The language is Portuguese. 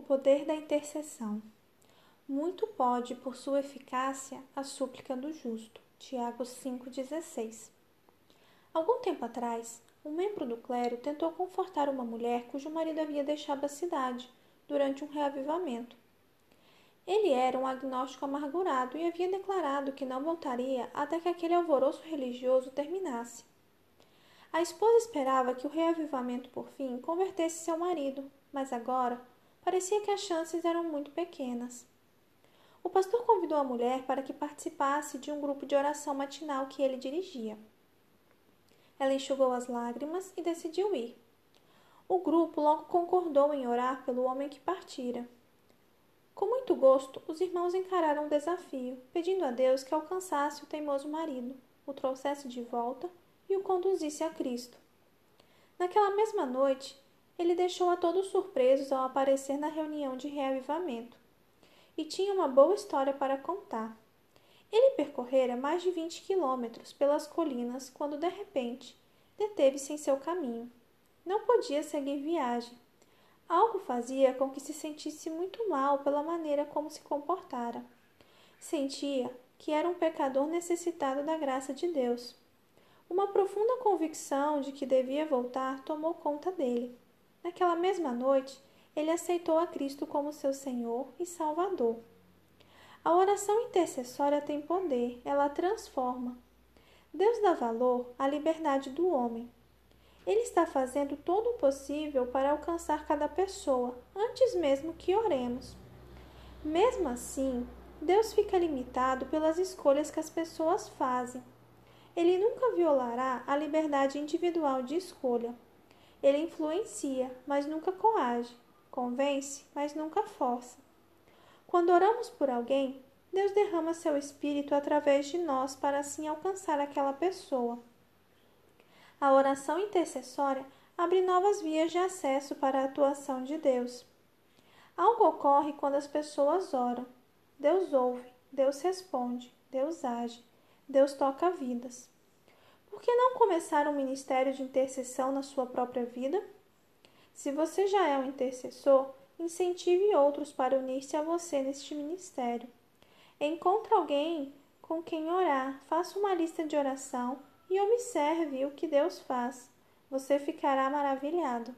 poder da intercessão. Muito pode, por sua eficácia, a súplica do justo. Tiago 5,16. Algum tempo atrás, um membro do clero tentou confortar uma mulher cujo marido havia deixado a cidade durante um reavivamento. Ele era um agnóstico amargurado e havia declarado que não voltaria até que aquele alvoroço religioso terminasse. A esposa esperava que o reavivamento por fim convertesse seu marido, mas agora parecia que as chances eram muito pequenas. O pastor convidou a mulher para que participasse de um grupo de oração matinal que ele dirigia. Ela enxugou as lágrimas e decidiu ir. O grupo logo concordou em orar pelo homem que partira. Com muito gosto, os irmãos encararam o desafio, pedindo a Deus que alcançasse o teimoso marido, o trouxesse de volta e o conduzisse a Cristo. Naquela mesma noite, ele deixou a todos surpresos ao aparecer na reunião de reavivamento. E tinha uma boa história para contar. Ele percorrera mais de vinte quilômetros pelas colinas quando, de repente, deteve-se em seu caminho. Não podia seguir viagem. Algo fazia com que se sentisse muito mal pela maneira como se comportara. Sentia que era um pecador necessitado da graça de Deus. Uma profunda convicção de que devia voltar tomou conta dele. Naquela mesma noite, ele aceitou a Cristo como seu Senhor e Salvador. A oração intercessória tem poder, ela transforma. Deus dá valor à liberdade do homem. Ele está fazendo todo o possível para alcançar cada pessoa, antes mesmo que oremos. Mesmo assim, Deus fica limitado pelas escolhas que as pessoas fazem. Ele nunca violará a liberdade individual de escolha. Ele influencia, mas nunca coage, convence, mas nunca força. Quando oramos por alguém, Deus derrama seu espírito através de nós para assim alcançar aquela pessoa. A oração intercessória abre novas vias de acesso para a atuação de Deus. Algo ocorre quando as pessoas oram. Deus ouve, Deus responde, Deus age. Deus toca vidas. Por que não começar um ministério de intercessão na sua própria vida? Se você já é um intercessor, incentive outros para unir-se a você neste ministério. Encontre alguém com quem orar, faça uma lista de oração e observe o que Deus faz. Você ficará maravilhado.